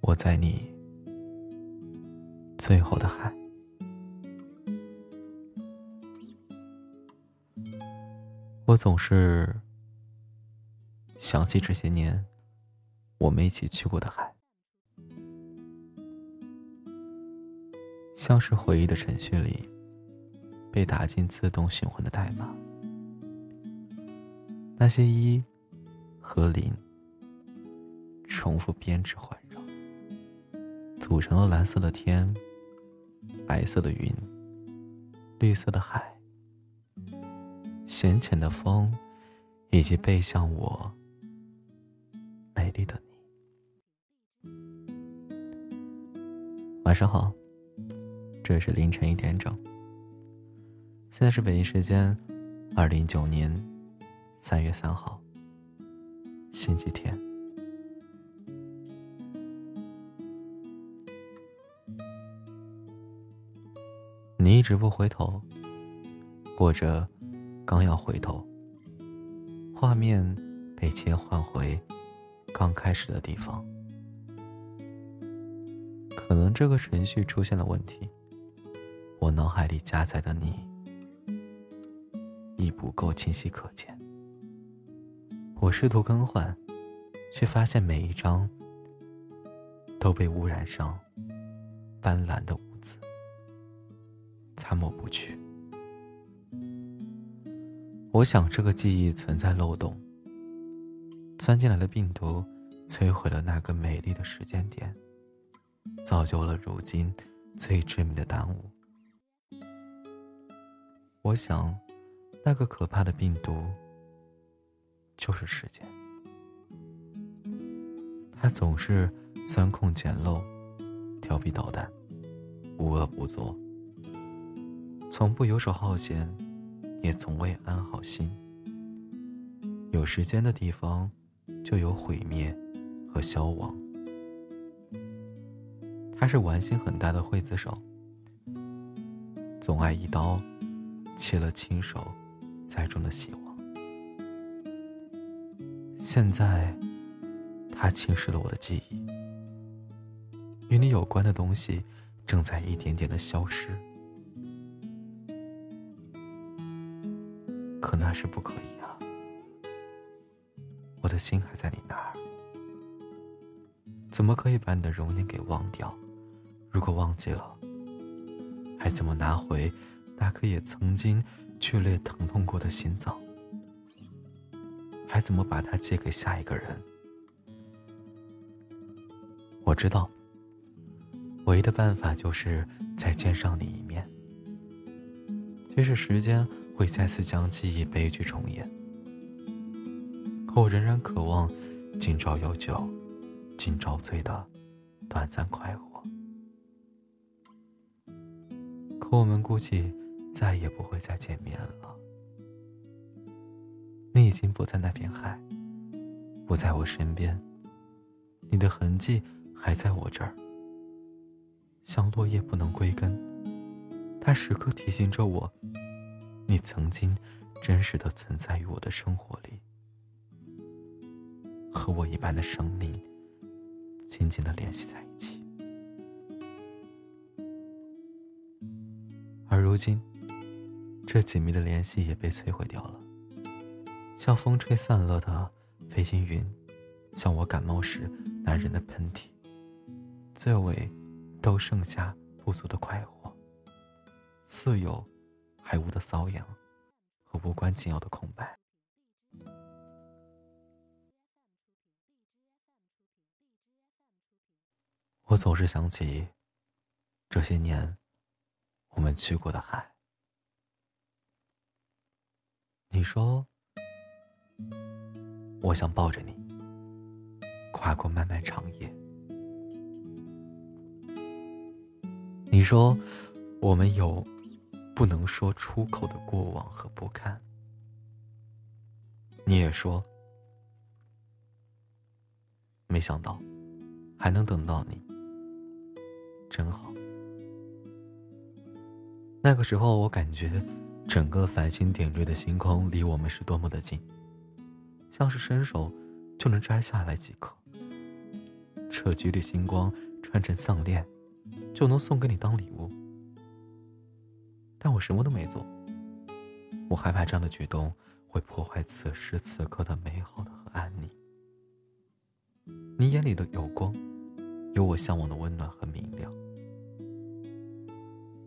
我在你最后的海。我总是想起这些年我们一起去过的海，像是回忆的程序里被打进自动循环的代码。那些一和林重复编织环绕，组成了蓝色的天、白色的云、绿色的海、浅浅的风，以及背向我美丽的你。晚上好，这是凌晨一点整，现在是北京时间二零一九年。三月三号，星期天。你一直不回头，或者刚要回头，画面被切换回刚开始的地方。可能这个程序出现了问题，我脑海里加载的你已不够清晰可见。我试图更换，却发现每一张都被污染上斑斓的污渍，参抹不去。我想，这个记忆存在漏洞，钻进来的病毒摧毁了那个美丽的时间点，造就了如今最致命的耽误。我想，那个可怕的病毒。就是时间，他总是钻空捡漏，调皮捣蛋，无恶不作，从不游手好闲，也从未安好心。有时间的地方，就有毁灭和消亡。他是玩心很大的刽子手，总爱一刀切了亲手栽种的希望。现在，它侵蚀了我的记忆。与你有关的东西正在一点点的消失，可那是不可以啊！我的心还在你那儿，怎么可以把你的容颜给忘掉？如果忘记了，还怎么拿回那颗也曾经剧烈疼痛过的心脏？还怎么把它借给下一个人？我知道，唯一的办法就是再见上你一面。即使时间会再次将记忆悲剧重演，可我仍然渴望今朝有酒今朝醉的短暂快活。可我们估计再也不会再见面了。你已经不在那片海，不在我身边。你的痕迹还在我这儿，像落叶不能归根。它时刻提醒着我，你曾经真实的存在于我的生活里，和我一般的生命紧紧的联系在一起。而如今，这紧密的联系也被摧毁掉了。像风吹散了的飞行云，像我感冒时男人的喷嚏，最尾都剩下不足的快活，似有还无的瘙痒和无关紧要的空白。我总是想起这些年我们去过的海，你说。我想抱着你，跨过漫漫长夜。你说，我们有不能说出口的过往和不堪。你也说，没想到还能等到你，真好。那个时候，我感觉整个繁星点缀的星空离我们是多么的近。像是伸手就能摘下来几颗。扯几缕星光穿成项链，就能送给你当礼物。但我什么都没做。我害怕这样的举动会破坏此时此刻的美好的和安宁。你眼里的有光，有我向往的温暖和明亮。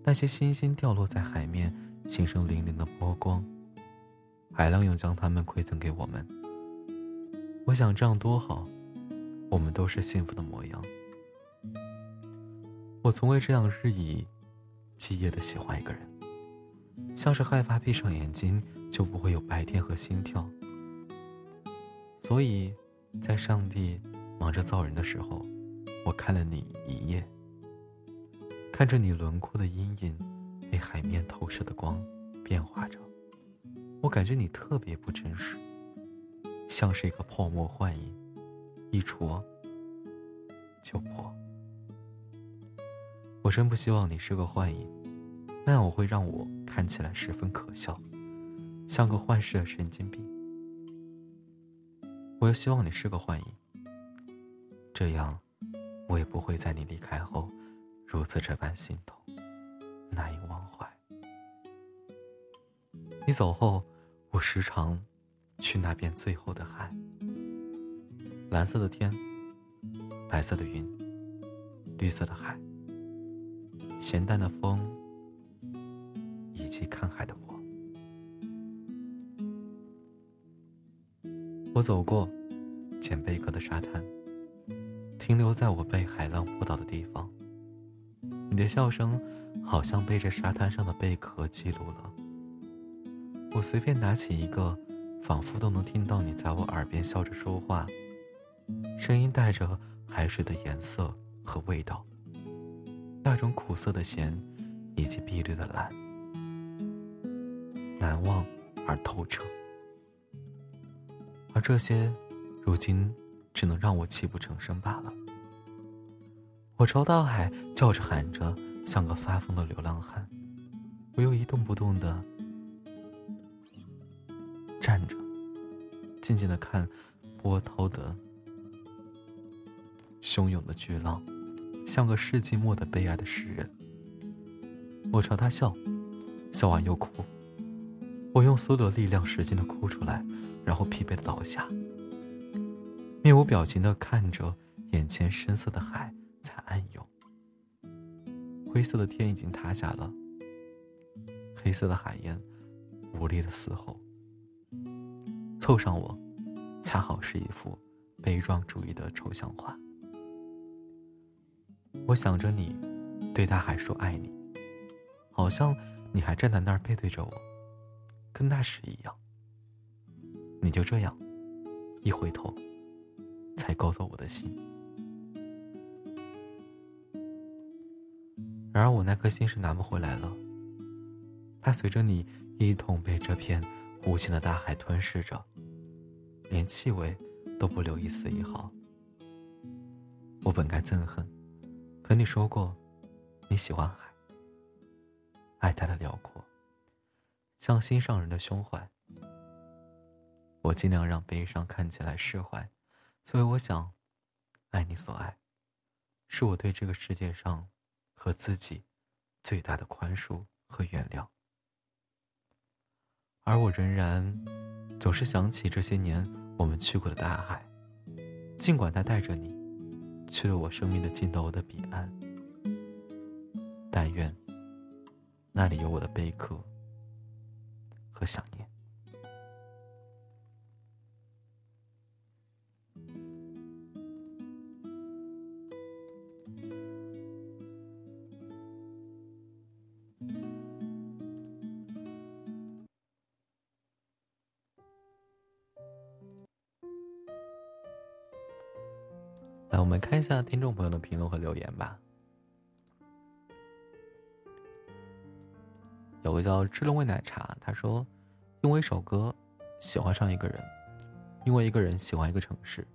那些星星掉落在海面，形成粼粼的波光。海浪又将它们馈赠给我们。我想这样多好，我们都是幸福的模样。我从未这样日以继夜的喜欢一个人，像是害怕闭上眼睛就不会有白天和心跳。所以，在上帝忙着造人的时候，我看了你一夜。看着你轮廓的阴影，被海面投射的光变化着，我感觉你特别不真实，像是一个泡沫幻影，一戳就破。我真不希望你是个幻影，那样我会让我看起来十分可笑，像个幻视的神经病。我又希望你是个幻影，这样我也不会在你离开后。如此这般心痛，难以忘怀。你走后，我时常去那边最后的海。蓝色的天，白色的云，绿色的海，咸淡的风，以及看海的我。我走过捡贝壳的沙滩，停留在我被海浪扑倒的地方。你的笑声，好像被这沙滩上的贝壳记录了。我随便拿起一个，仿佛都能听到你在我耳边笑着说话，声音带着海水的颜色和味道，那种苦涩的咸，以及碧绿的蓝，难忘而透彻。而这些，如今只能让我泣不成声罢了。我朝大海叫着喊着，像个发疯的流浪汉。我又一动不动的静静的看波涛的汹涌的巨浪，像个世纪末的悲哀的诗人。我朝他笑，笑完又哭。我用所有的力量使劲的哭出来，然后疲惫的倒下，面无表情的看着眼前深色的海。才暗涌，灰色的天已经塌下了。黑色的海燕无力的嘶吼。凑上我，恰好是一幅悲壮主义的抽象画。我想着你，对大海说爱你，好像你还站在那儿背对着我，跟那时一样。你就这样，一回头，才勾走我的心。然而我那颗心是拿不回来了。它随着你一同被这片无情的大海吞噬着，连气味都不留一丝一毫。我本该憎恨，可你说过，你喜欢海，爱它的辽阔，像心上人的胸怀。我尽量让悲伤看起来释怀，所以我想，爱你所爱，是我对这个世界上。和自己最大的宽恕和原谅，而我仍然总是想起这些年我们去过的大海，尽管它带着你去了我生命的尽头的彼岸。但愿那里有我的贝壳和想念。我们看一下听众朋友的评论和留言吧。有个叫“知龙味奶茶”，他说：“因为一首歌喜欢上一个人，因为一个人喜欢一个城市，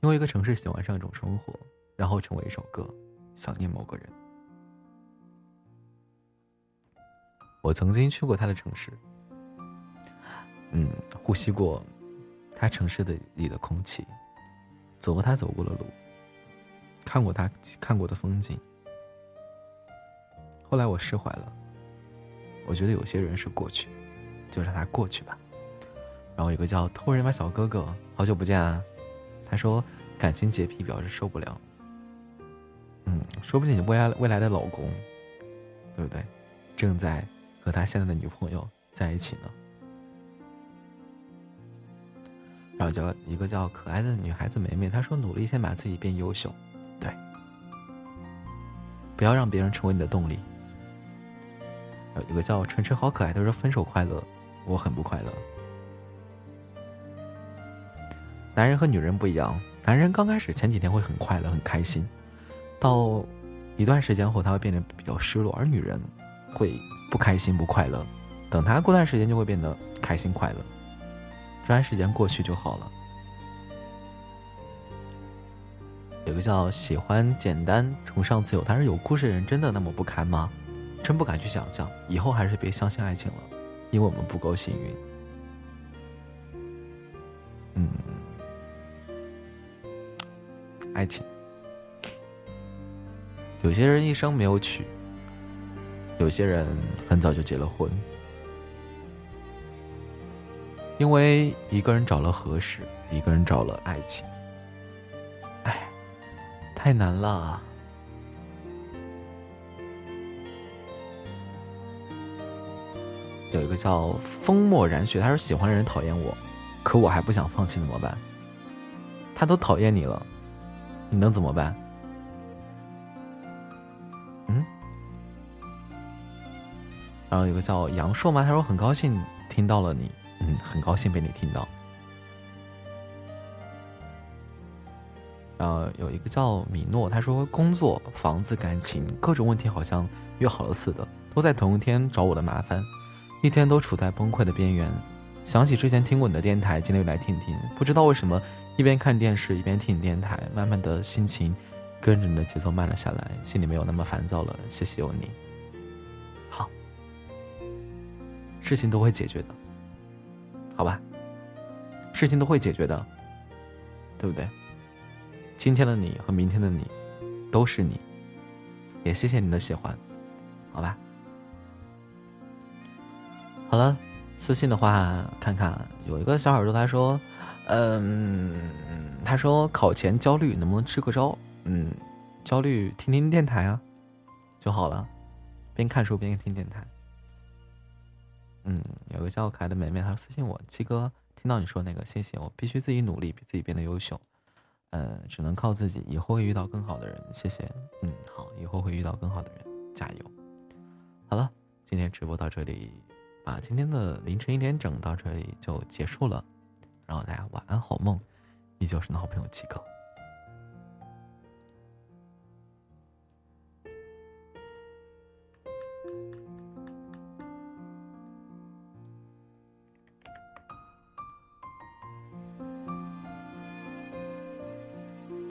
因为一个城市喜欢上一种生活，然后成为一首歌，想念某个人。”我曾经去过他的城市，嗯，呼吸过他城市的里的空气，走过他走过的路，看过他看过的风景。后来我释怀了，我觉得有些人是过去，就让他过去吧。然后有个叫偷人吧小哥哥，好久不见啊！他说感情洁癖，表示受不了。嗯，说不定你未来未来的老公，对不对？正在和他现在的女朋友在一起呢。然后叫一个叫可爱的女孩子梅梅，她说努力先把自己变优秀，不要让别人成为你的动力。有一个叫晨晨好可爱，他说分手快乐，我很不快乐。男人和女人不一样，男人刚开始前几天会很快乐很开心，到一段时间后他会变得比较失落，而女人会不开心不快乐，等他过段时间就会变得开心快乐。这段时间过去就好了。有个叫喜欢简单、崇尚自由，但是有故事的人真的那么不堪吗？真不敢去想象。以后还是别相信爱情了，因为我们不够幸运。嗯，爱情，有些人一生没有娶，有些人很早就结了婚。因为一个人找了合适，一个人找了爱情，太难了。有一个叫风墨染雪，他说喜欢的人讨厌我，可我还不想放弃，怎么办？他都讨厌你了，你能怎么办？嗯。然后有个叫杨硕吗？他说很高兴听到了你。嗯，很高兴被你听到。呃，有一个叫米诺，他说工作、房子、感情各种问题好像约好了似的，都在同一天找我的麻烦，一天都处在崩溃的边缘。想起之前听过你的电台，今天又来听听，不知道为什么一边看电视一边听你电台，慢慢的心情跟着你的节奏慢了下来，心里没有那么烦躁了。谢谢有你，好，事情都会解决的。好吧，事情都会解决的，对不对？今天的你和明天的你，都是你。也谢谢你的喜欢，好吧。好了，私信的话，看看有一个小耳朵他说，嗯，他说考前焦虑，能不能支个招？嗯，焦虑听听电台啊，就好了，边看书边听电台。嗯，有个叫可爱的美妹，她私信我，七哥听到你说那个，谢谢我，必须自己努力，比自己变得优秀，呃，只能靠自己，以后会遇到更好的人，谢谢，嗯，好，以后会遇到更好的人，加油。好了，今天直播到这里，把今天的凌晨一点整到这里就结束了，然后大家晚安好梦，依旧是你的好朋友七哥。